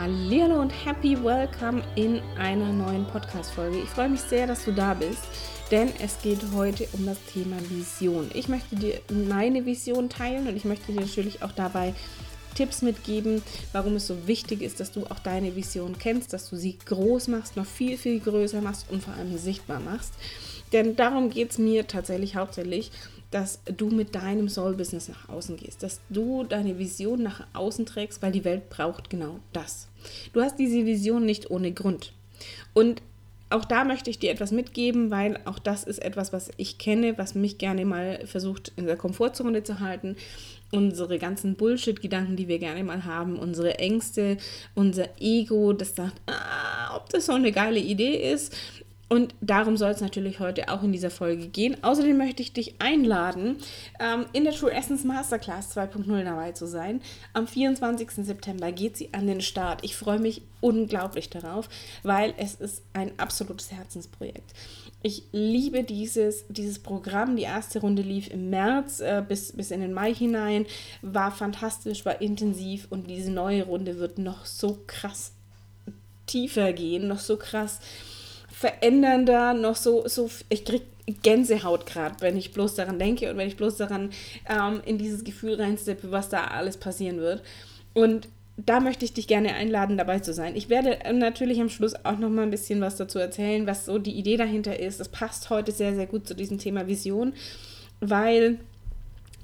Hallo und happy welcome in einer neuen Podcast-Folge. Ich freue mich sehr, dass du da bist, denn es geht heute um das Thema Vision. Ich möchte dir meine Vision teilen und ich möchte dir natürlich auch dabei Tipps mitgeben, warum es so wichtig ist, dass du auch deine Vision kennst, dass du sie groß machst, noch viel, viel größer machst und vor allem sichtbar machst. Denn darum geht es mir tatsächlich hauptsächlich dass du mit deinem Soul-Business nach außen gehst, dass du deine Vision nach außen trägst, weil die Welt braucht genau das. Du hast diese Vision nicht ohne Grund. Und auch da möchte ich dir etwas mitgeben, weil auch das ist etwas, was ich kenne, was mich gerne mal versucht in der Komfortzone zu halten. Unsere ganzen Bullshit-Gedanken, die wir gerne mal haben, unsere Ängste, unser Ego, das sagt, ah, ob das so eine geile Idee ist. Und darum soll es natürlich heute auch in dieser Folge gehen. Außerdem möchte ich dich einladen, ähm, in der True Essence Masterclass 2.0 dabei zu sein. Am 24. September geht sie an den Start. Ich freue mich unglaublich darauf, weil es ist ein absolutes Herzensprojekt. Ich liebe dieses, dieses Programm. Die erste Runde lief im März äh, bis, bis in den Mai hinein, war fantastisch, war intensiv und diese neue Runde wird noch so krass tiefer gehen, noch so krass verändernder, noch so, so ich kriege Gänsehaut gerade, wenn ich bloß daran denke und wenn ich bloß daran ähm, in dieses Gefühl reinsteppe, was da alles passieren wird. Und da möchte ich dich gerne einladen, dabei zu sein. Ich werde natürlich am Schluss auch noch mal ein bisschen was dazu erzählen, was so die Idee dahinter ist. Das passt heute sehr, sehr gut zu diesem Thema Vision, weil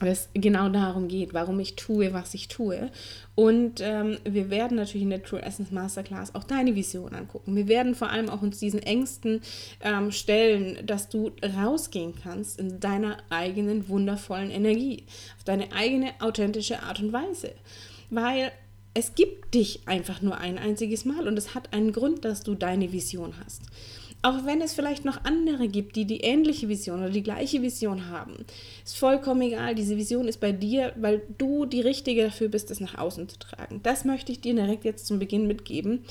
es genau darum geht, warum ich tue, was ich tue. Und ähm, wir werden natürlich in der True Essence Masterclass auch deine Vision angucken. Wir werden vor allem auch uns diesen Ängsten ähm, stellen, dass du rausgehen kannst in deiner eigenen wundervollen Energie, auf deine eigene authentische Art und Weise. Weil es gibt dich einfach nur ein einziges Mal und es hat einen Grund, dass du deine Vision hast. Auch wenn es vielleicht noch andere gibt, die die ähnliche Vision oder die gleiche Vision haben, ist vollkommen egal. Diese Vision ist bei dir, weil du die Richtige dafür bist, es nach außen zu tragen. Das möchte ich dir direkt jetzt zum Beginn mitgeben.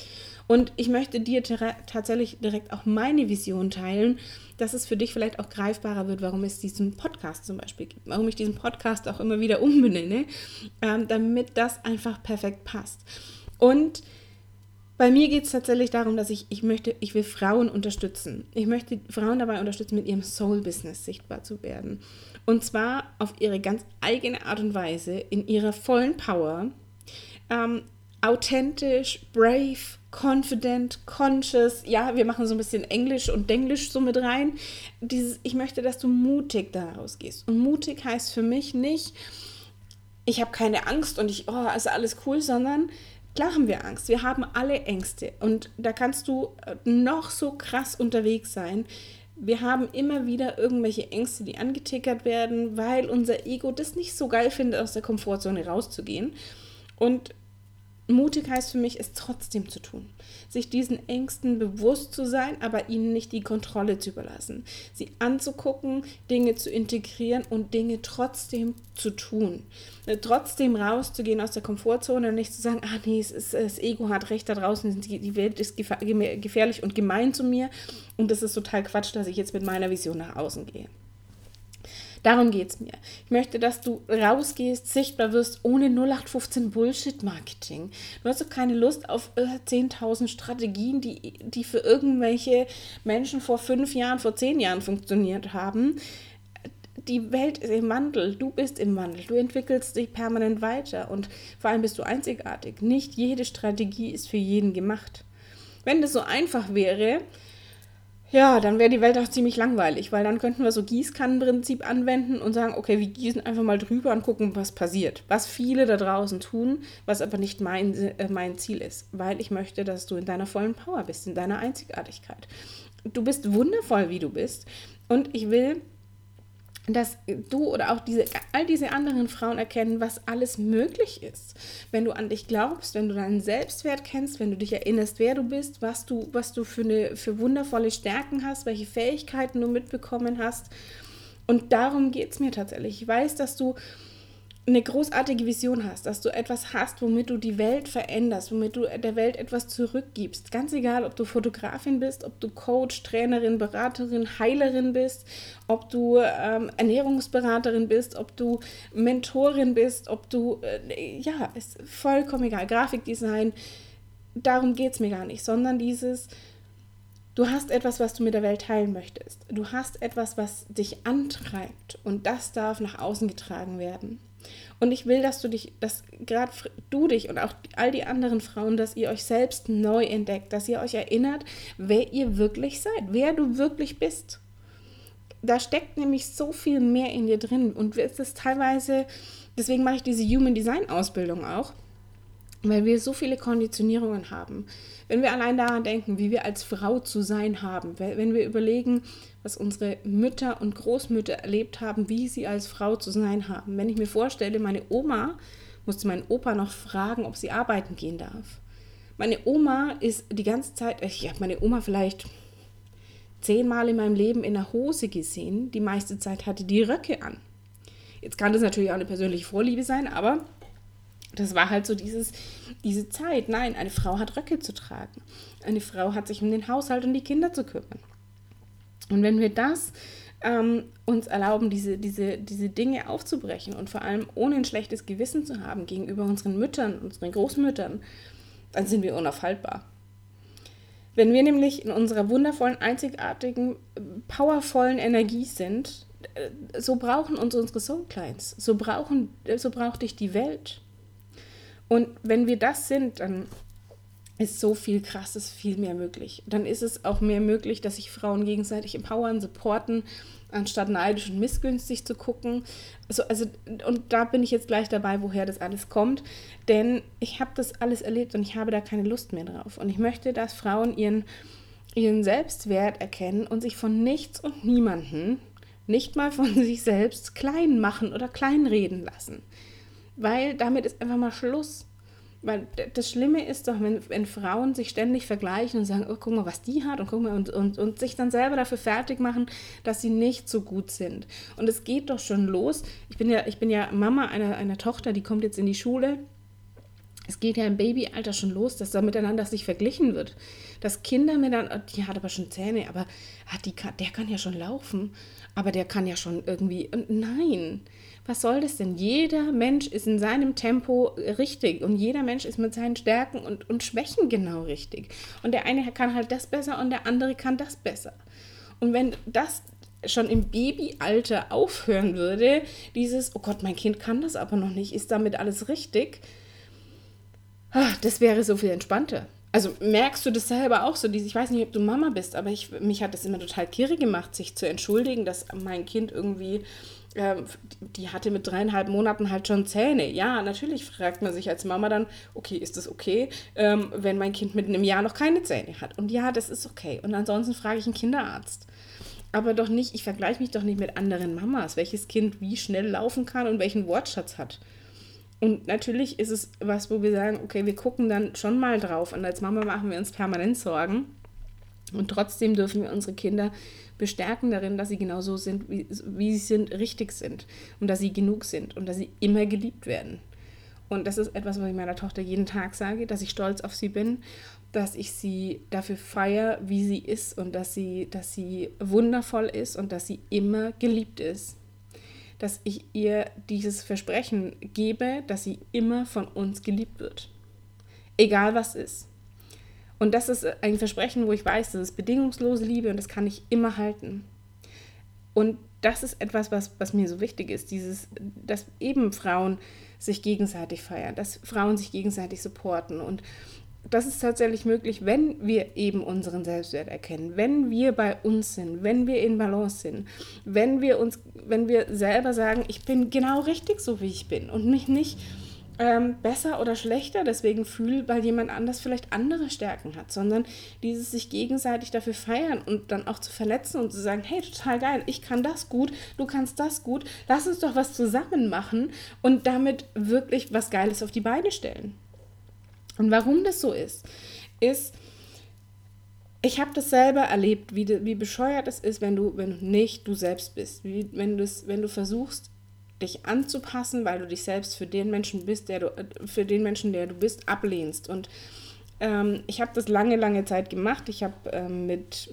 Und ich möchte dir tatsächlich direkt auch meine Vision teilen, dass es für dich vielleicht auch greifbarer wird, warum es diesen Podcast zum Beispiel gibt, warum ich diesen Podcast auch immer wieder umbenenne, ähm, damit das einfach perfekt passt. Und bei mir geht es tatsächlich darum, dass ich, ich möchte, ich will Frauen unterstützen. Ich möchte Frauen dabei unterstützen, mit ihrem Soul-Business sichtbar zu werden. Und zwar auf ihre ganz eigene Art und Weise, in ihrer vollen Power, ähm, authentisch, brave, confident, conscious. Ja, wir machen so ein bisschen Englisch und Denglisch so mit rein. Dieses, ich möchte, dass du mutig daraus gehst. Und mutig heißt für mich nicht, ich habe keine Angst und ich, oh, ist alles cool, sondern Klar haben wir Angst. Wir haben alle Ängste. Und da kannst du äh, noch so krass unterwegs sein. Wir haben immer wieder irgendwelche Ängste, die angetickert werden, weil unser Ego das nicht so geil findet, aus der Komfortzone rauszugehen. Und mutig heißt für mich, es trotzdem zu tun sich diesen Ängsten bewusst zu sein, aber ihnen nicht die Kontrolle zu überlassen. Sie anzugucken, Dinge zu integrieren und Dinge trotzdem zu tun. Äh, trotzdem rauszugehen aus der Komfortzone und nicht zu sagen, ah nee, es ist, das Ego hat recht da draußen, die Welt ist gefährlich und gemein zu mir und das ist total Quatsch, dass ich jetzt mit meiner Vision nach außen gehe. Darum geht es mir. Ich möchte, dass du rausgehst, sichtbar wirst, ohne 0815 Bullshit-Marketing. Du hast doch keine Lust auf äh, 10.000 Strategien, die, die für irgendwelche Menschen vor fünf Jahren, vor zehn Jahren funktioniert haben. Die Welt ist im Wandel, du bist im Wandel, du entwickelst dich permanent weiter und vor allem bist du einzigartig. Nicht jede Strategie ist für jeden gemacht. Wenn das so einfach wäre, ja, dann wäre die Welt auch ziemlich langweilig, weil dann könnten wir so Gießkannenprinzip anwenden und sagen, okay, wir gießen einfach mal drüber und gucken, was passiert. Was viele da draußen tun, was aber nicht mein, äh, mein Ziel ist, weil ich möchte, dass du in deiner vollen Power bist, in deiner Einzigartigkeit. Du bist wundervoll, wie du bist und ich will, dass du oder auch diese, all diese anderen Frauen erkennen, was alles möglich ist. Wenn du an dich glaubst, wenn du deinen Selbstwert kennst, wenn du dich erinnerst, wer du bist, was du, was du für, eine, für wundervolle Stärken hast, welche Fähigkeiten du mitbekommen hast. Und darum geht es mir tatsächlich. Ich weiß, dass du eine großartige Vision hast, dass du etwas hast, womit du die Welt veränderst, womit du der Welt etwas zurückgibst. Ganz egal, ob du Fotografin bist, ob du Coach, Trainerin, Beraterin, Heilerin bist, ob du ähm, Ernährungsberaterin bist, ob du Mentorin bist, ob du, äh, ja, ist vollkommen egal, Grafikdesign. darum geht es mir gar nicht, sondern dieses, du hast etwas, was du mit der Welt teilen möchtest. Du hast etwas, was dich antreibt und das darf nach außen getragen werden. Und ich will, dass du dich, dass gerade du dich und auch all die anderen Frauen, dass ihr euch selbst neu entdeckt, dass ihr euch erinnert, wer ihr wirklich seid, wer du wirklich bist. Da steckt nämlich so viel mehr in dir drin und es ist teilweise, deswegen mache ich diese Human Design Ausbildung auch, weil wir so viele Konditionierungen haben. Wenn wir allein daran denken, wie wir als Frau zu sein haben, wenn wir überlegen, was unsere Mütter und Großmütter erlebt haben, wie sie als Frau zu sein haben. Wenn ich mir vorstelle, meine Oma musste meinen Opa noch fragen, ob sie arbeiten gehen darf. Meine Oma ist die ganze Zeit, ich habe meine Oma vielleicht zehnmal in meinem Leben in der Hose gesehen. Die meiste Zeit hatte die Röcke an. Jetzt kann das natürlich auch eine persönliche Vorliebe sein, aber das war halt so dieses, diese Zeit. Nein, eine Frau hat Röcke zu tragen. Eine Frau hat sich um den Haushalt und die Kinder zu kümmern. Und wenn wir das ähm, uns erlauben, diese, diese, diese Dinge aufzubrechen und vor allem ohne ein schlechtes Gewissen zu haben gegenüber unseren Müttern, unseren Großmüttern, dann sind wir unaufhaltbar. Wenn wir nämlich in unserer wundervollen, einzigartigen, powervollen Energie sind, äh, so brauchen uns unsere Soul Clients, so, so braucht dich die Welt. Und wenn wir das sind, dann ist so viel krasses, viel mehr möglich. Dann ist es auch mehr möglich, dass sich Frauen gegenseitig empowern, supporten, anstatt neidisch und missgünstig zu gucken. Also, also, und da bin ich jetzt gleich dabei, woher das alles kommt. Denn ich habe das alles erlebt und ich habe da keine Lust mehr drauf. Und ich möchte, dass Frauen ihren, ihren Selbstwert erkennen und sich von nichts und niemanden, nicht mal von sich selbst, klein machen oder kleinreden lassen. Weil damit ist einfach mal Schluss. Weil das Schlimme ist doch, wenn, wenn Frauen sich ständig vergleichen und sagen, oh, guck mal, was die hat und guck mal, und, und, und sich dann selber dafür fertig machen, dass sie nicht so gut sind. Und es geht doch schon los. Ich bin ja, ich bin ja Mama einer, einer Tochter, die kommt jetzt in die Schule. Es geht ja im Babyalter schon los, dass da miteinander sich verglichen wird. Dass Kinder miteinander, die hat aber schon Zähne, aber hat die, der kann ja schon laufen, aber der kann ja schon irgendwie. Nein, was soll das denn? Jeder Mensch ist in seinem Tempo richtig und jeder Mensch ist mit seinen Stärken und, und Schwächen genau richtig. Und der eine kann halt das besser und der andere kann das besser. Und wenn das schon im Babyalter aufhören würde, dieses, oh Gott, mein Kind kann das aber noch nicht, ist damit alles richtig, ah, das wäre so viel entspannter. Also merkst du das selber auch so? Ich weiß nicht, ob du Mama bist, aber ich, mich hat das immer total kirre gemacht, sich zu entschuldigen, dass mein Kind irgendwie ähm, die hatte mit dreieinhalb Monaten halt schon Zähne. Ja, natürlich fragt man sich als Mama dann, okay, ist das okay, ähm, wenn mein Kind mit einem Jahr noch keine Zähne hat? Und ja, das ist okay. Und ansonsten frage ich einen Kinderarzt. Aber doch nicht, ich vergleiche mich doch nicht mit anderen Mamas, welches Kind wie schnell laufen kann und welchen Wortschatz hat. Und natürlich ist es was, wo wir sagen, okay, wir gucken dann schon mal drauf. Und als Mama machen wir uns permanent Sorgen. Und trotzdem dürfen wir unsere Kinder bestärken darin, dass sie genau so sind, wie, wie sie sind, richtig sind und dass sie genug sind und dass sie immer geliebt werden. Und das ist etwas, was ich meiner Tochter jeden Tag sage, dass ich stolz auf sie bin, dass ich sie dafür feiere, wie sie ist und dass sie, dass sie wundervoll ist und dass sie immer geliebt ist. Dass ich ihr dieses Versprechen gebe, dass sie immer von uns geliebt wird. Egal was ist. Und das ist ein Versprechen, wo ich weiß, das ist bedingungslose Liebe und das kann ich immer halten. Und das ist etwas, was, was mir so wichtig ist, dieses, dass eben Frauen sich gegenseitig feiern, dass Frauen sich gegenseitig supporten. Und das ist tatsächlich möglich, wenn wir eben unseren Selbstwert erkennen, wenn wir bei uns sind, wenn wir in Balance sind, wenn wir uns, wenn wir selber sagen, ich bin genau richtig so, wie ich bin und mich nicht ähm, besser oder schlechter deswegen fühle, weil jemand anders vielleicht andere Stärken hat, sondern dieses sich gegenseitig dafür feiern und dann auch zu verletzen und zu sagen, hey, total geil, ich kann das gut, du kannst das gut, lass uns doch was zusammen machen und damit wirklich was Geiles auf die Beine stellen. Und warum das so ist, ist, ich habe das selber erlebt, wie, wie bescheuert es ist, wenn du, wenn du nicht du selbst bist. Wie, wenn, wenn du versuchst, dich anzupassen, weil du dich selbst für den Menschen bist, der du, äh, für den Menschen, der du bist, ablehnst. Und ähm, ich habe das lange, lange Zeit gemacht. Ich habe ähm, mit,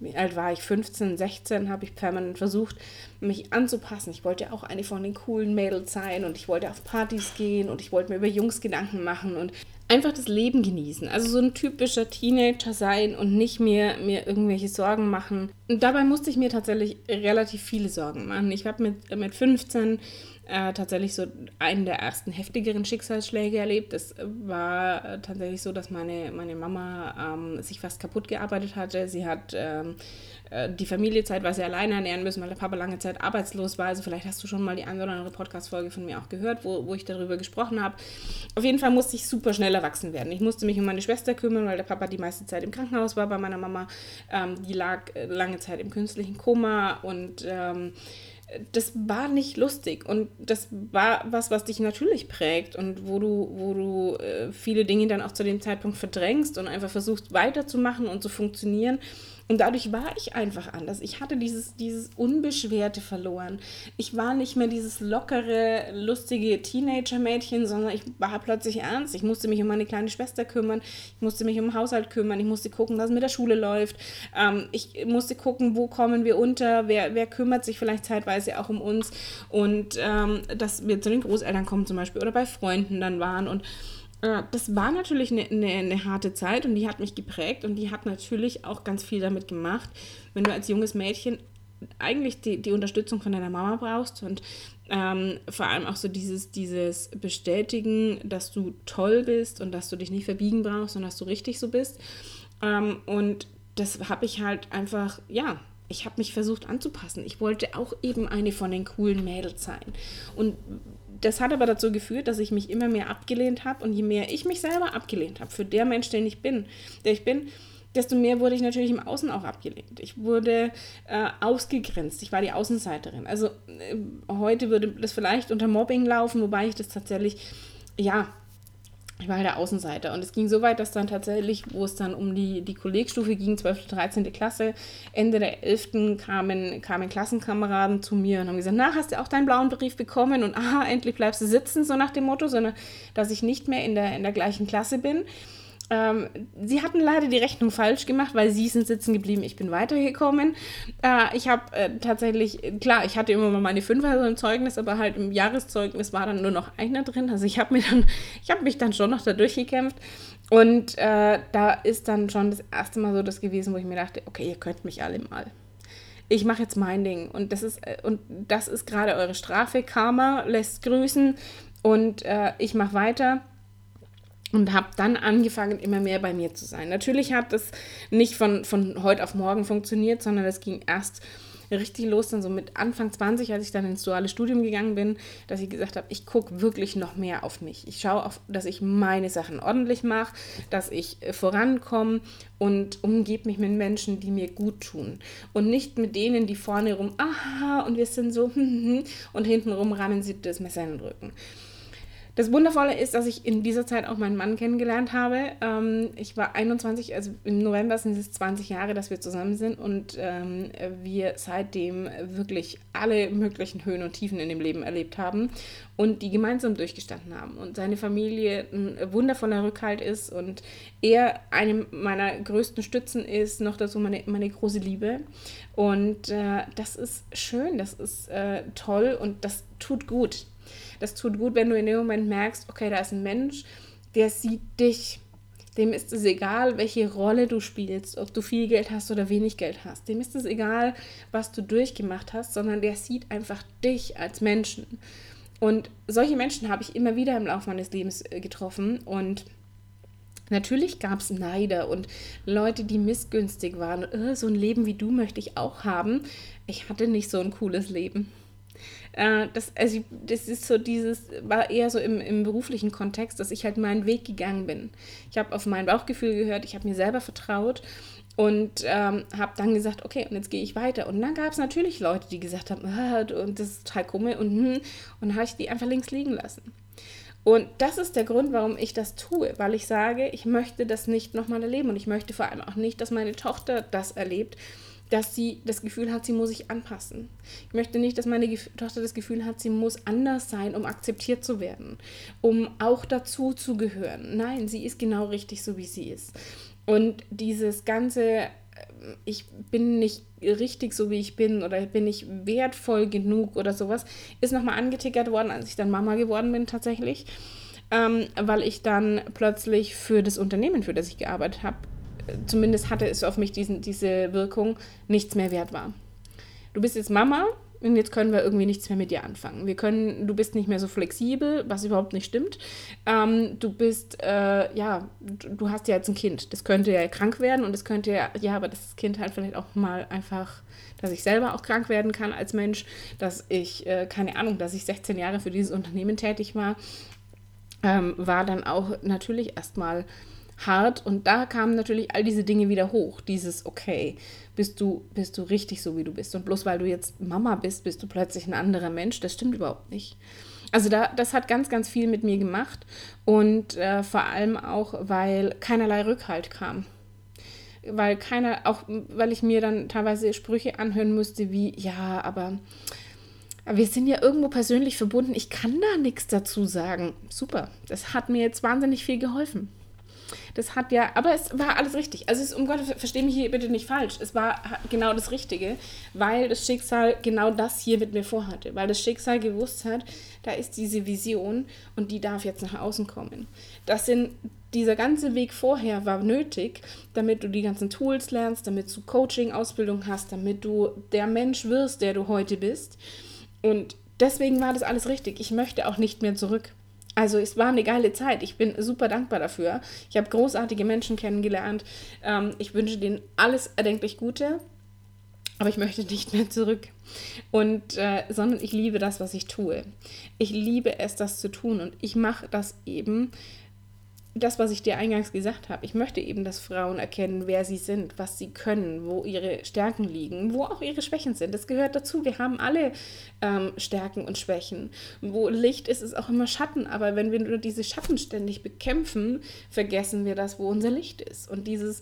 wie alt war ich, 15, 16, habe ich permanent versucht, mich anzupassen. Ich wollte auch eine von den coolen Mädels sein und ich wollte auf Partys gehen und ich wollte mir über Jungs Gedanken machen und einfach das Leben genießen. Also so ein typischer Teenager sein und nicht mehr mir irgendwelche Sorgen machen. Und dabei musste ich mir tatsächlich relativ viele Sorgen machen. Ich habe mit, mit 15 äh, tatsächlich so einen der ersten heftigeren Schicksalsschläge erlebt. Es war äh, tatsächlich so, dass meine, meine Mama ähm, sich fast kaputt gearbeitet hatte. Sie hat ähm, äh, die Familie zeitweise alleine ernähren müssen, weil der Papa lange Zeit arbeitslos war. Also vielleicht hast du schon mal die eine oder andere Podcast-Folge von mir auch gehört, wo, wo ich darüber gesprochen habe. Auf jeden Fall musste ich super schnell erwachsen werden. Ich musste mich um meine Schwester kümmern, weil der Papa die meiste Zeit im Krankenhaus war bei meiner Mama. Ähm, die lag äh, lange Zeit im künstlichen Koma und ähm, das war nicht lustig und das war was, was dich natürlich prägt und wo du, wo du äh, viele Dinge dann auch zu dem Zeitpunkt verdrängst und einfach versuchst weiterzumachen und zu funktionieren. Und dadurch war ich einfach anders. Ich hatte dieses, dieses Unbeschwerte verloren. Ich war nicht mehr dieses lockere, lustige Teenager-Mädchen, sondern ich war plötzlich ernst. Ich musste mich um meine kleine Schwester kümmern. Ich musste mich um den Haushalt kümmern. Ich musste gucken, es mit der Schule läuft. Ähm, ich musste gucken, wo kommen wir unter. Wer, wer kümmert sich vielleicht zeitweise auch um uns. Und ähm, dass wir zu den Großeltern kommen zum Beispiel oder bei Freunden dann waren. Und äh, das war natürlich eine, eine, eine, harte Zeit und die hat mich geprägt und die hat natürlich auch ganz viel damit gemacht, wenn du als junges Mädchen eigentlich die, die Unterstützung von deiner Mama brauchst und ähm, vor allem auch so dieses, dieses Bestätigen, dass du toll bist und dass du dich nicht verbiegen brauchst und dass du richtig so bist. Ähm, und das habe ich halt einfach, ja, ich habe mich versucht anzupassen. Ich wollte auch eben eine von den coolen Mädels sein. Und das hat aber dazu geführt, dass ich mich immer mehr abgelehnt habe und je mehr ich mich selber abgelehnt habe für der Mensch, den ich bin, der ich bin, desto mehr wurde ich natürlich im Außen auch abgelehnt. Ich wurde äh, ausgegrenzt. Ich war die Außenseiterin. Also äh, heute würde das vielleicht unter Mobbing laufen, wobei ich das tatsächlich, ja, ich war halt der Außenseiter. Und es ging so weit, dass dann tatsächlich, wo es dann um die, die Kollegstufe ging, 12., 13. Klasse, Ende der 11. kamen, kamen Klassenkameraden zu mir und haben gesagt, na, hast du auch deinen blauen Brief bekommen? Und aha, endlich bleibst du sitzen, so nach dem Motto, sondern dass ich nicht mehr in der, in der gleichen Klasse bin. Ähm, sie hatten leider die Rechnung falsch gemacht, weil sie sind sitzen geblieben, ich bin weitergekommen. Äh, ich habe äh, tatsächlich, klar, ich hatte immer mal meine Fünfer im Zeugnis, aber halt im Jahreszeugnis war dann nur noch einer drin. Also ich habe mir mich dann schon noch da durchgekämpft. Und äh, da ist dann schon das erste Mal so das gewesen, wo ich mir dachte, okay, ihr könnt mich alle mal ich mache jetzt mein Ding und das ist äh, und das ist gerade eure Strafe. Karma lässt grüßen und äh, ich mache weiter und habe dann angefangen, immer mehr bei mir zu sein. Natürlich hat das nicht von, von heute auf morgen funktioniert, sondern das ging erst richtig los, dann so mit Anfang 20, als ich dann ins duale Studium gegangen bin, dass ich gesagt habe, ich gucke wirklich noch mehr auf mich. Ich schaue, auf, dass ich meine Sachen ordentlich mache, dass ich äh, vorankomme und umgebe mich mit Menschen, die mir gut tun. Und nicht mit denen, die vorne rum, aha, und wir sind so, und hintenrum rammen sie das Messer in den Rücken. Das Wundervolle ist, dass ich in dieser Zeit auch meinen Mann kennengelernt habe. Ähm, ich war 21, also im November sind es 20 Jahre, dass wir zusammen sind und ähm, wir seitdem wirklich alle möglichen Höhen und Tiefen in dem Leben erlebt haben und die gemeinsam durchgestanden haben. Und seine Familie ein wundervoller Rückhalt ist und er eine meiner größten Stützen ist, noch dazu meine, meine große Liebe. Und äh, das ist schön, das ist äh, toll und das tut gut das tut gut, wenn du in dem Moment merkst, okay, da ist ein Mensch, der sieht dich. Dem ist es egal, welche Rolle du spielst, ob du viel Geld hast oder wenig Geld hast. Dem ist es egal, was du durchgemacht hast, sondern der sieht einfach dich als Menschen. Und solche Menschen habe ich immer wieder im Laufe meines Lebens äh, getroffen und Natürlich gab es Neider und Leute, die missgünstig waren. Äh, so ein Leben wie du möchte ich auch haben. Ich hatte nicht so ein cooles Leben. Äh, das, also das ist so dieses, war eher so im, im beruflichen Kontext, dass ich halt meinen Weg gegangen bin. Ich habe auf mein Bauchgefühl gehört, ich habe mir selber vertraut und ähm, habe dann gesagt, okay, und jetzt gehe ich weiter. Und dann gab es natürlich Leute, die gesagt haben, ah, und das ist total komisch und hm, und habe ich die einfach links liegen lassen. Und das ist der Grund, warum ich das tue, weil ich sage, ich möchte das nicht nochmal erleben und ich möchte vor allem auch nicht, dass meine Tochter das erlebt, dass sie das Gefühl hat, sie muss sich anpassen. Ich möchte nicht, dass meine Tochter das Gefühl hat, sie muss anders sein, um akzeptiert zu werden, um auch dazu zu gehören. Nein, sie ist genau richtig so, wie sie ist. Und dieses ganze, äh, ich bin nicht richtig so, wie ich bin oder bin ich wertvoll genug oder sowas, ist nochmal angetickert worden, als ich dann Mama geworden bin tatsächlich. ähm, weil ich dann plötzlich für das Unternehmen, für das ich gearbeitet habe, zumindest hatte es auf mich diesen, diese Wirkung, nichts mehr wert war. Du bist jetzt Mama und jetzt können wir irgendwie nichts mehr mit dir anfangen. Wir können, du bist nicht mehr so flexibel, was überhaupt nicht stimmt. Ähm, du bist, äh, ja, du, hast ja jetzt ein Kind. Das könnte ja krank werden und es könnte ja, ja, aber das Kind halt vielleicht auch mal einfach, dass ich selber auch krank werden kann als Mensch, dass ich, äh, keine Ahnung, dass ich 16 Jahre für dieses Unternehmen tätig war, ähm, war dann auch natürlich erstmal hart und da kamen natürlich all diese Dinge wieder hoch. Dieses, okay, bist du, bist du richtig so, wie du bist. Und bloß weil du jetzt Mama bist, bist du plötzlich ein anderer Mensch. Das stimmt überhaupt nicht. Also da, das hat ganz, ganz viel mit mir gemacht und äh, vor allem auch, weil keinerlei Rückhalt kam. Weil keiner, auch weil ich mir dann teilweise Sprüche anhören musste wie, ja, aber wir sind ja irgendwo persönlich verbunden, ich kann da nichts dazu sagen. Super, das hat mir jetzt wahnsinnig viel geholfen. Das hat ja, aber es war alles richtig. Also es, um Gott, verstehe mich hier bitte nicht falsch. Es war genau das Richtige, weil das Schicksal genau das hier mit mir vorhatte. Weil das Schicksal gewusst hat, da ist diese Vision und die darf jetzt nach außen kommen. Das sind dieser ganze Weg vorher war nötig, damit du die ganzen Tools lernst, damit du Coaching-Ausbildung hast, damit du der Mensch wirst, der du heute bist. Und deswegen war das alles richtig. Ich möchte auch nicht mehr zurück. Also es war eine geile Zeit. Ich bin super dankbar dafür. Ich habe großartige Menschen kennengelernt. Ähm, ich wünsche denen alles erdenklich Gute. Aber ich möchte nicht mehr zurück. Und, äh, sondern ich liebe das, was ich tue. Ich liebe es, das zu tun. Und ich mache das eben, das, was ich dir eingangs gesagt habe, ich möchte eben, dass Frauen erkennen, wer sie sind, was sie können, wo ihre Stärken liegen, wo auch ihre Schwächen sind. Das gehört dazu. Wir haben alle ähm, Stärken und Schwächen. Wo Licht ist, ist auch immer Schatten. Aber wenn wir nur diese Schatten ständig bekämpfen, vergessen wir das, wo unser Licht ist. Und dieses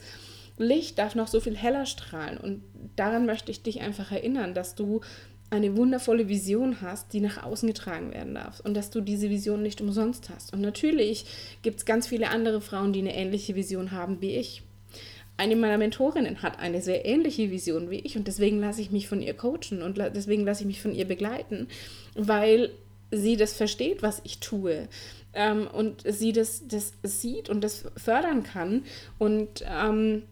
Licht darf noch so viel heller strahlen. Und daran möchte ich dich einfach erinnern, dass du eine wundervolle Vision hast, die nach außen getragen werden darf und dass du diese Vision nicht umsonst hast. Und natürlich gibt es ganz viele andere Frauen, die eine ähnliche Vision haben wie ich. Eine meiner Mentorinnen hat eine sehr ähnliche Vision wie ich und deswegen lasse ich mich von ihr coachen und deswegen lasse ich mich von ihr begleiten, weil sie das versteht, was ich tue. Ähm, und sie das, das sieht und das fördern kann. Und ähm,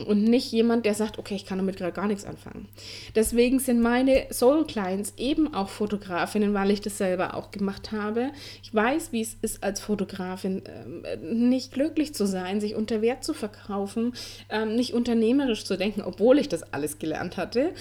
und nicht jemand, der sagt, okay, ich kann damit gerade gar nichts anfangen. Deswegen sind meine Soul Clients eben auch Fotografinnen, weil ich das selber auch gemacht habe. Ich weiß, wie es ist, als Fotografin äh, nicht glücklich zu sein, sich unter Wert zu verkaufen, äh, nicht unternehmerisch zu denken, obwohl ich das alles gelernt hatte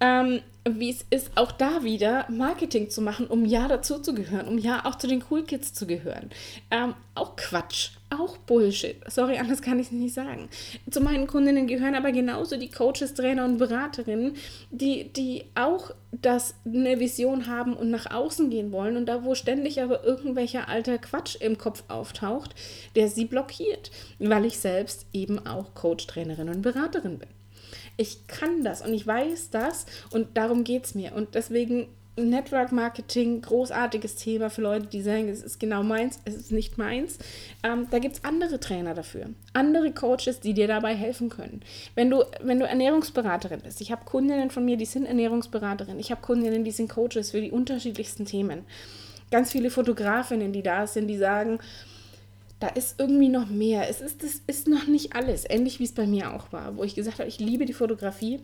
ähm, wie es ist, auch da wieder Marketing zu machen, um ja dazu zu gehören, um ja auch zu den Cool Kids zu gehören. Ähm, auch Quatsch, auch Bullshit. Sorry, anders kann ich es nicht sagen. Zu meinen Kundinnen gehören aber genauso die Coaches, Trainer und Beraterinnen, die, die auch das eine Vision haben und nach außen gehen wollen und da, wo ständig aber irgendwelcher alter Quatsch im Kopf auftaucht, der sie blockiert, weil ich selbst eben auch Coach, Trainerin und Beraterin bin. Ich kann das und ich weiß das und darum geht es mir. Und deswegen Network Marketing, großartiges Thema für Leute, die sagen, es ist genau meins, es ist nicht meins. Ähm, da gibt es andere Trainer dafür, andere Coaches, die dir dabei helfen können. Wenn du, wenn du Ernährungsberaterin bist, ich habe Kundinnen von mir, die sind Ernährungsberaterin, ich habe Kundinnen, die sind Coaches für die unterschiedlichsten Themen. Ganz viele Fotografinnen, die da sind, die sagen, da ist irgendwie noch mehr. Es ist, das ist noch nicht alles. Ähnlich wie es bei mir auch war, wo ich gesagt habe, ich liebe die Fotografie.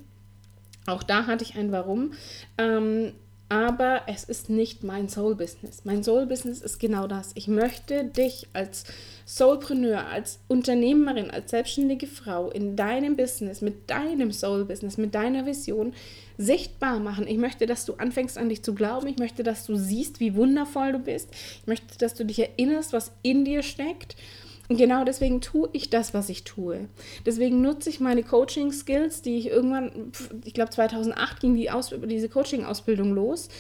Auch da hatte ich ein Warum. Ähm, aber es ist nicht mein Soul-Business. Mein Soul-Business ist genau das. Ich möchte dich als Soulpreneur, als Unternehmerin, als selbstständige Frau in deinem Business, mit deinem Soul-Business, mit deiner Vision sichtbar machen. Ich möchte, dass du anfängst an dich zu glauben. Ich möchte, dass du siehst, wie wundervoll du bist. Ich möchte, dass du dich erinnerst, was in dir steckt. Und genau deswegen tue ich das, was ich tue. Deswegen nutze ich meine Coaching-Skills, die ich irgendwann, ich glaube 2008 ging die Aus diese Coaching-Ausbildung los.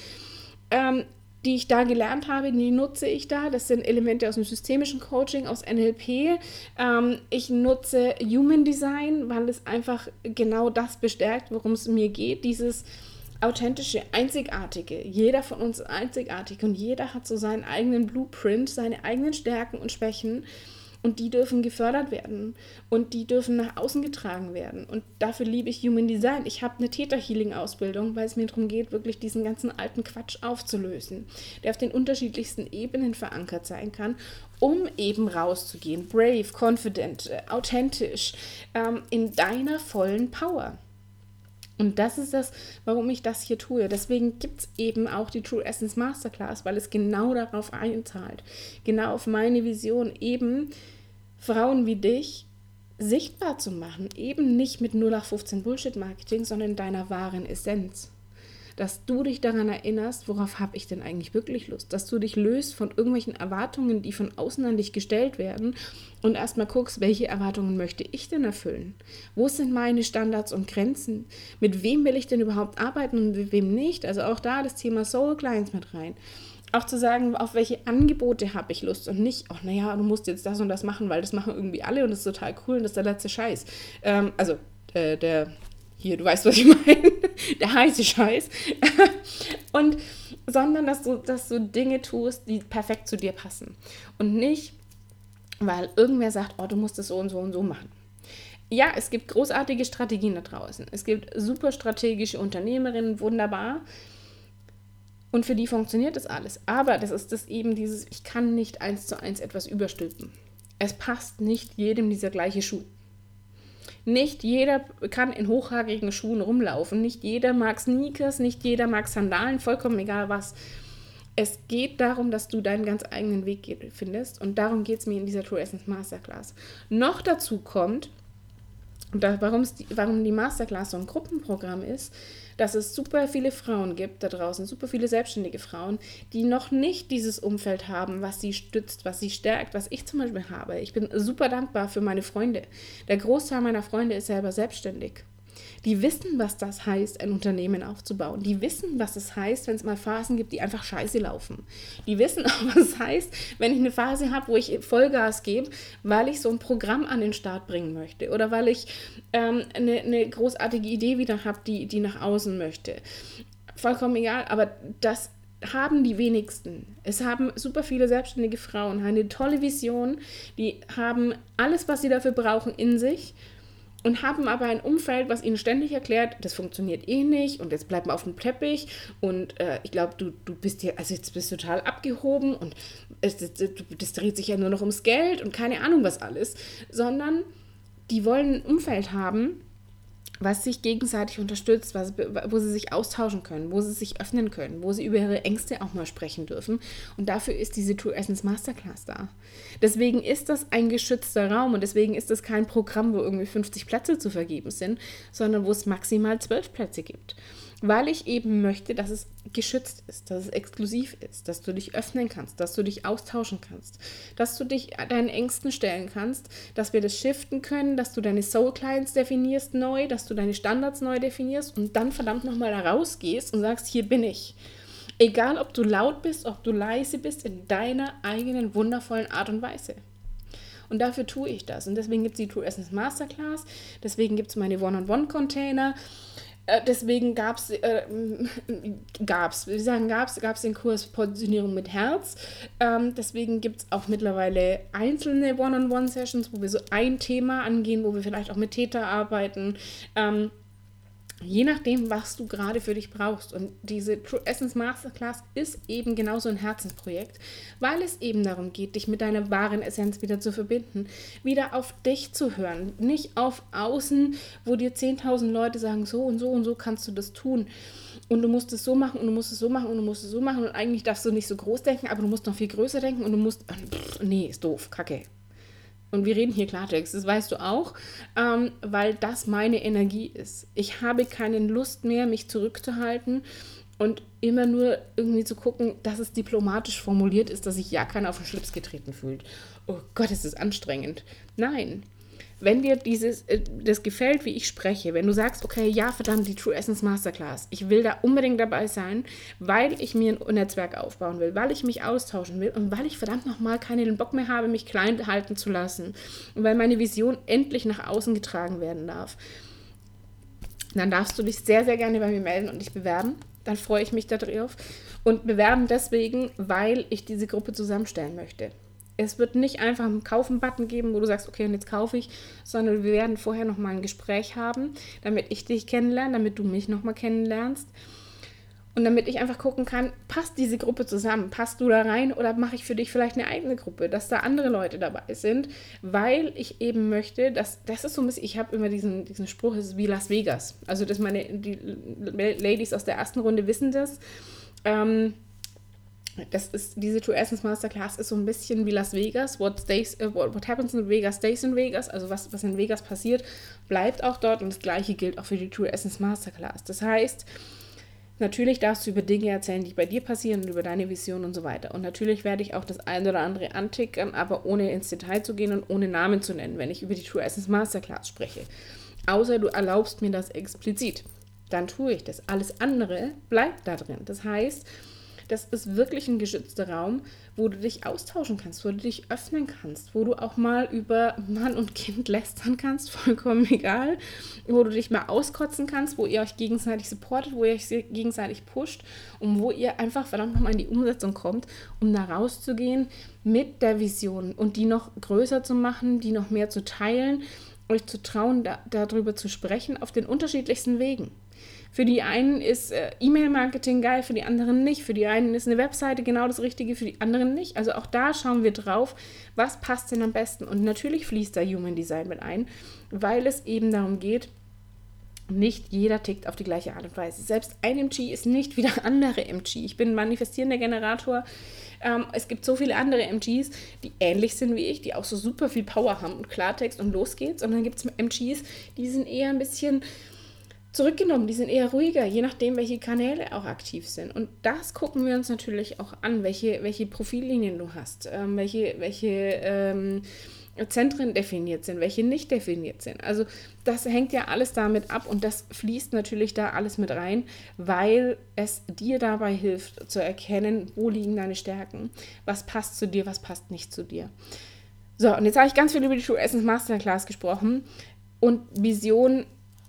Ähm, die ich da gelernt habe, die nutze ich da. Das sind Elemente aus dem systemischen Coaching, aus NLP. Ähm, ich nutze Human Design, weil es einfach genau das bestärkt, worum es mir geht. Dieses authentische, einzigartige. Jeder von uns ist einzigartig und jeder hat so seinen eigenen Blueprint, seine eigenen Stärken und Schwächen. Und die dürfen gefördert werden und die dürfen nach außen getragen werden. Und dafür liebe ich Human Design. Ich habe eine Theta Healing Ausbildung, weil es mir darum geht, wirklich diesen ganzen alten Quatsch aufzulösen, der auf den unterschiedlichsten Ebenen verankert sein kann, um eben rauszugehen, brave, confident, äh, authentisch, ähm, in deiner vollen Power. Und das ist das, warum ich das hier tue. Deswegen gibt es eben auch die True Essence Masterclass, weil es genau darauf einzahlt. Genau auf meine Vision, eben Frauen wie dich sichtbar zu machen. Eben nicht mit 0815 Bullshit-Marketing, sondern in deiner wahren Essenz dass du dich daran erinnerst, worauf habe ich denn eigentlich wirklich Lust, dass du dich löst von irgendwelchen Erwartungen, die von außen an dich gestellt werden und erstmal guckst, welche Erwartungen möchte ich denn erfüllen? Wo sind meine Standards und Grenzen? Mit wem will ich denn überhaupt arbeiten und mit wem nicht? Also auch da das Thema Soul Clients mit rein auch zu sagen, auf welche Angebote habe ich Lust und nicht, ach naja, du musst jetzt das und das machen, weil das machen irgendwie alle und das ist total cool und das ist der letzte Scheiß. Ähm, also äh, der hier, du weißt, was ich meine, der heiße Scheiß. und, sondern, dass du, dass du Dinge tust, die perfekt zu dir passen. Und nicht, weil irgendwer sagt, oh, du musst es so und so und so machen. Ja, es gibt großartige Strategien da draußen. Es gibt super strategische Unternehmerinnen, wunderbar. Und für die funktioniert das alles. Aber das ist das eben dieses, ich kann nicht eins zu eins etwas überstülpen. Es passt nicht jedem dieser gleiche Schuh. Nicht jeder kann in hochhagigen Schuhen rumlaufen. Nicht jeder mag Sneakers, nicht jeder mag Sandalen, vollkommen egal was. Es geht darum, dass du deinen ganz eigenen Weg findest. Und darum geht es mir in dieser True Essence Masterclass. Noch dazu kommt, warum die Masterclass so ein Gruppenprogramm ist, dass es super viele Frauen gibt da draußen, super viele selbstständige Frauen, die noch nicht dieses Umfeld haben, was sie stützt, was sie stärkt, was ich zum Beispiel habe. Ich bin super dankbar für meine Freunde. Der Großteil meiner Freunde ist selber selbstständig. Die wissen, was das heißt, ein Unternehmen aufzubauen. Die wissen, was es heißt, wenn es mal Phasen gibt, die einfach scheiße laufen. Die wissen auch, was es heißt, wenn ich eine Phase habe, wo ich Vollgas gebe, weil ich so ein Programm an den Start bringen möchte oder weil ich ähm, eine, eine großartige Idee wieder habe, die, die nach außen möchte. Vollkommen egal, aber das haben die wenigsten. Es haben super viele selbstständige Frauen eine tolle Vision, die haben alles, was sie dafür brauchen, in sich und haben aber ein Umfeld, was ihnen ständig erklärt, das funktioniert eh nicht und jetzt bleiben wir auf dem Teppich und äh, ich glaube, du, du bist hier, also jetzt bist du total abgehoben und es, das, das dreht sich ja nur noch ums Geld und keine Ahnung was alles, sondern die wollen ein Umfeld haben, was sich gegenseitig unterstützt, was, wo sie sich austauschen können, wo sie sich öffnen können, wo sie über ihre Ängste auch mal sprechen dürfen. Und dafür ist diese True Essence Masterclass da. Deswegen ist das ein geschützter Raum und deswegen ist das kein Programm, wo irgendwie 50 Plätze zu vergeben sind, sondern wo es maximal 12 Plätze gibt weil ich eben möchte, dass es geschützt ist, dass es exklusiv ist, dass du dich öffnen kannst, dass du dich austauschen kannst, dass du dich deinen Ängsten stellen kannst, dass wir das shiften können, dass du deine Soul Clients definierst neu, dass du deine Standards neu definierst und dann verdammt nochmal da rausgehst und sagst, hier bin ich. Egal, ob du laut bist, ob du leise bist, in deiner eigenen wundervollen Art und Weise. Und dafür tue ich das. Und deswegen gibt es die True Essence Masterclass, deswegen gibt es meine One-on-One-Container. Äh, deswegen gab es, äh, gab's, wir sagen, gab es den Kurs Positionierung mit Herz. Ähm, deswegen gibt es auch mittlerweile einzelne One-on-One-Sessions, wo wir so ein Thema angehen, wo wir vielleicht auch mit Täter arbeiten. Ähm, Je nachdem, was du gerade für dich brauchst. Und diese True Essence Masterclass ist eben genauso ein Herzensprojekt, weil es eben darum geht, dich mit deiner wahren Essenz wieder zu verbinden, wieder auf dich zu hören, nicht auf außen, wo dir 10.000 Leute sagen, so und so und so kannst du das tun. Und du musst es so machen und du musst es so machen und du musst es so machen und eigentlich darfst du nicht so groß denken, aber du musst noch viel größer denken und du musst, pff, nee, ist doof, kacke, und wir reden hier Klartext, das weißt du auch, ähm, weil das meine Energie ist. Ich habe keine Lust mehr, mich zurückzuhalten und immer nur irgendwie zu gucken, dass es diplomatisch formuliert ist, dass sich ja keiner auf den Schlips getreten fühlt. Oh Gott, ist das anstrengend. Nein, wenn dir dieses, äh, das gefällt, wie ich spreche, wenn du sagst, okay, ja, verdammt, die True Essence Masterclass, ich will da unbedingt dabei sein, weil ich mir ein Netzwerk aufbauen will, weil ich mich austauschen will und weil ich verdammt nochmal keinen Bock mehr habe, mich klein halten zu lassen und weil meine Vision endlich nach außen getragen werden darf, dann darfst du dich sehr, sehr gerne bei mir melden und dich bewerben. Dann freue ich mich darauf. Und bewerben deswegen, weil ich diese Gruppe zusammenstellen möchte Es wird nicht einfach einen Kaufen-Button geben, wo du sagst, okay, und jetzt kaufe ich, sondern wir werden vorher nochmal ein Gespräch haben, damit ich dich kennenlerne, damit du mich nochmal kennenlernst. Und damit ich einfach gucken kann, passt diese Gruppe zusammen? Passt du da rein oder mache ich für dich vielleicht eine eigene Gruppe, dass da andere Leute dabei sind? Weil ich eben möchte, dass das ist so ein bisschen, ich habe immer diesen, diesen Spruch, es ist wie Las Vegas. Also, dass meine die Ladies aus der ersten Runde wissen das. Ähm, das ist, diese True Essence Masterclass ist so ein bisschen wie Las Vegas. What, stays, uh, what, happens in Vegas stays in Vegas. Also was, was in Vegas passiert, bleibt auch dort. Und das gleiche gilt auch für die True Essence Masterclass. Das heißt, Natürlich darfst du über Dinge erzählen, die bei dir passieren und über deine Vision und so weiter. Und natürlich werde ich auch das eine oder andere antickern, aber ohne ins Detail zu gehen und ohne Namen zu nennen, wenn ich über die True Essence Masterclass spreche. Außer du erlaubst mir das explizit. Dann tue ich das. Alles andere bleibt da drin. Das heißt, das ist wirklich ein geschützter Raum, wo du dich austauschen kannst, wo du dich öffnen kannst, wo du auch mal über Mann und Kind lästern kannst, vollkommen egal, wo du dich mal auskotzen kannst, wo ihr euch gegenseitig supportet, wo ihr euch gegenseitig pusht und wo ihr einfach verdammt nochmal in die Umsetzung kommt, um da rauszugehen mit der Vision und die noch größer zu machen, die noch mehr zu teilen, euch zu trauen, da, darüber zu sprechen auf den unterschiedlichsten Wegen. Für die einen ist äh, E-Mail-Marketing geil, für die anderen nicht. Für die einen ist eine Webseite genau das Richtige, für die anderen nicht. Also auch da schauen wir drauf, was passt denn am besten. Und natürlich fließt da Human Design mit ein, weil es eben darum geht, nicht jeder tickt auf die gleiche Art und Weise. Selbst ein MG ist nicht wie der andere MG. Ich bin ein manifestierender Generator. Ähm, es gibt so viele andere MGs, die ähnlich sind wie ich, die auch so super viel Power haben und Klartext und los geht's. Und dann gibt es MGs, die sind eher ein bisschen zurückgenommen, die sind eher ruhiger, je nachdem, welche Kanäle auch aktiv sind. Und das gucken wir uns natürlich auch an, welche, welche Profillinien du hast, ähm, welche, welche ähm, Zentren definiert sind, welche nicht definiert sind. Also das hängt ja alles damit ab und das fließt natürlich da alles mit rein, weil es dir dabei hilft zu erkennen, wo liegen deine Stärken, was passt zu dir, was passt nicht zu dir. So, und jetzt habe ich ganz viel über die Essence Masterclass gesprochen und Vision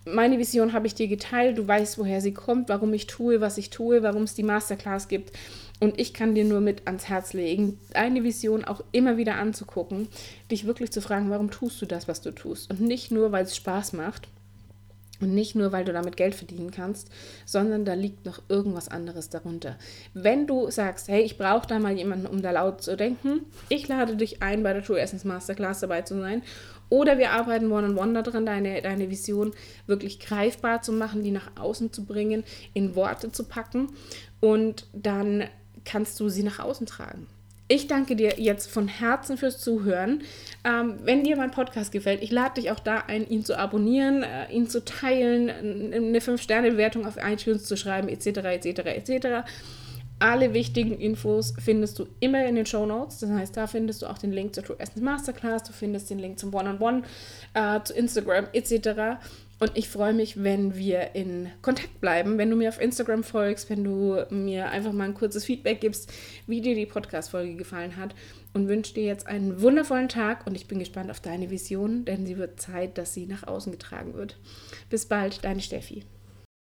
meine Vision habe ich dir geteilt, du weißt, woher sie kommt, warum ich tue, was ich tue, warum es die Masterclass gibt. Und ich kann dir nur mit ans Herz legen, deine Vision auch immer wieder anzugucken, dich wirklich zu fragen, warum tust du das, was du tust. Und nicht nur, weil es Spaß macht und nicht nur, weil du damit Geld verdienen kannst, sondern da liegt noch irgendwas anderes darunter. Wenn du sagst, hey, ich brauche da mal jemanden, um da laut zu denken, ich lade dich ein, bei der True Essence Masterclass dabei zu sein oder wir arbeiten one-on-one daran, deine, deine Vision wirklich greifbar zu machen, die nach außen zu bringen, in Worte zu packen und dann kannst du sie nach außen tragen. Ich danke dir jetzt von Herzen fürs Zuhören. Ähm, wenn dir mein Podcast gefällt, ich lade dich auch da ein, ihn zu abonnieren, äh, ihn zu teilen, eine 5-Sterne-Bewertung auf iTunes zu schreiben, etc., etc., etc. Alle wichtigen Infos findest du immer in den Show Notes. Das heißt, da findest du auch den Link zur True Essence Masterclass, du findest den Link zum One-on-One, -on -One, äh, zu Instagram etc. Und ich freue mich, wenn wir in Kontakt bleiben, wenn du mir auf Instagram folgst, wenn du mir einfach mal ein kurzes Feedback gibst, wie dir die Podcast-Folge gefallen hat. Und wünsche dir jetzt einen wundervollen Tag und ich bin gespannt auf deine Vision, denn sie wird Zeit, dass sie nach außen getragen wird. Bis bald, deine Steffi.